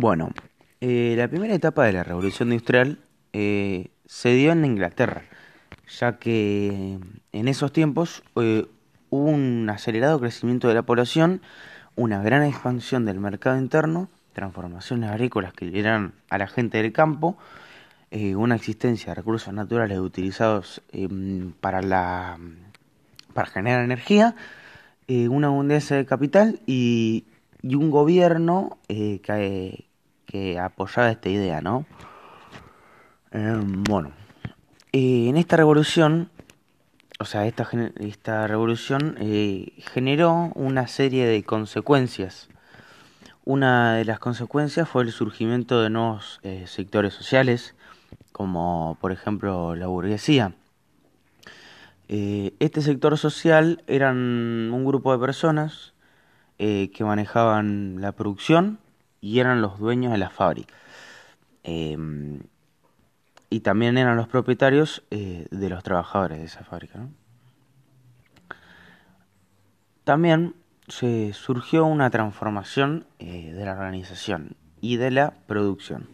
Bueno, eh, la primera etapa de la revolución industrial eh, se dio en Inglaterra, ya que en esos tiempos eh, hubo un acelerado crecimiento de la población, una gran expansión del mercado interno, transformaciones agrícolas que liberan a la gente del campo, una existencia de recursos naturales utilizados em, para, la, para generar energía, una abundancia de capital y, y un gobierno que que apoyaba esta idea, ¿no? Em, bueno, en esta revolución, o sea, esta, esta revolución eh, generó una serie de consecuencias. Una de las consecuencias fue el surgimiento de nuevos eh, sectores sociales, como por ejemplo la burguesía. Eh, este sector social eran un grupo de personas que manejaban la producción y eran los dueños de la fábrica. Em, y también eran los propietarios eh, de los trabajadores de esa fábrica. También se surgió una transformación eh, de la organización y de la producción.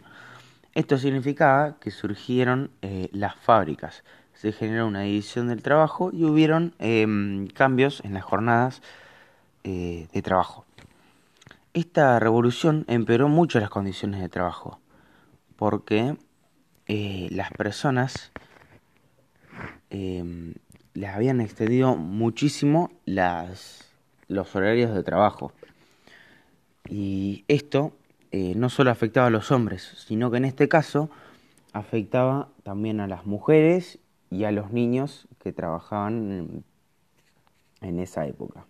Esto significaba que surgieron eh, las fábricas, se generó una división del trabajo y hubieron em, cambios en las jornadas de trabajo. Esta revolución empeoró mucho las condiciones de trabajo, porque eh, las personas eh, les habían extendido muchísimo las, los horarios de trabajo. Y esto eh, no solo afectaba a los hombres, sino que en este caso afectaba también a las mujeres y a los niños que trabajaban en esa época.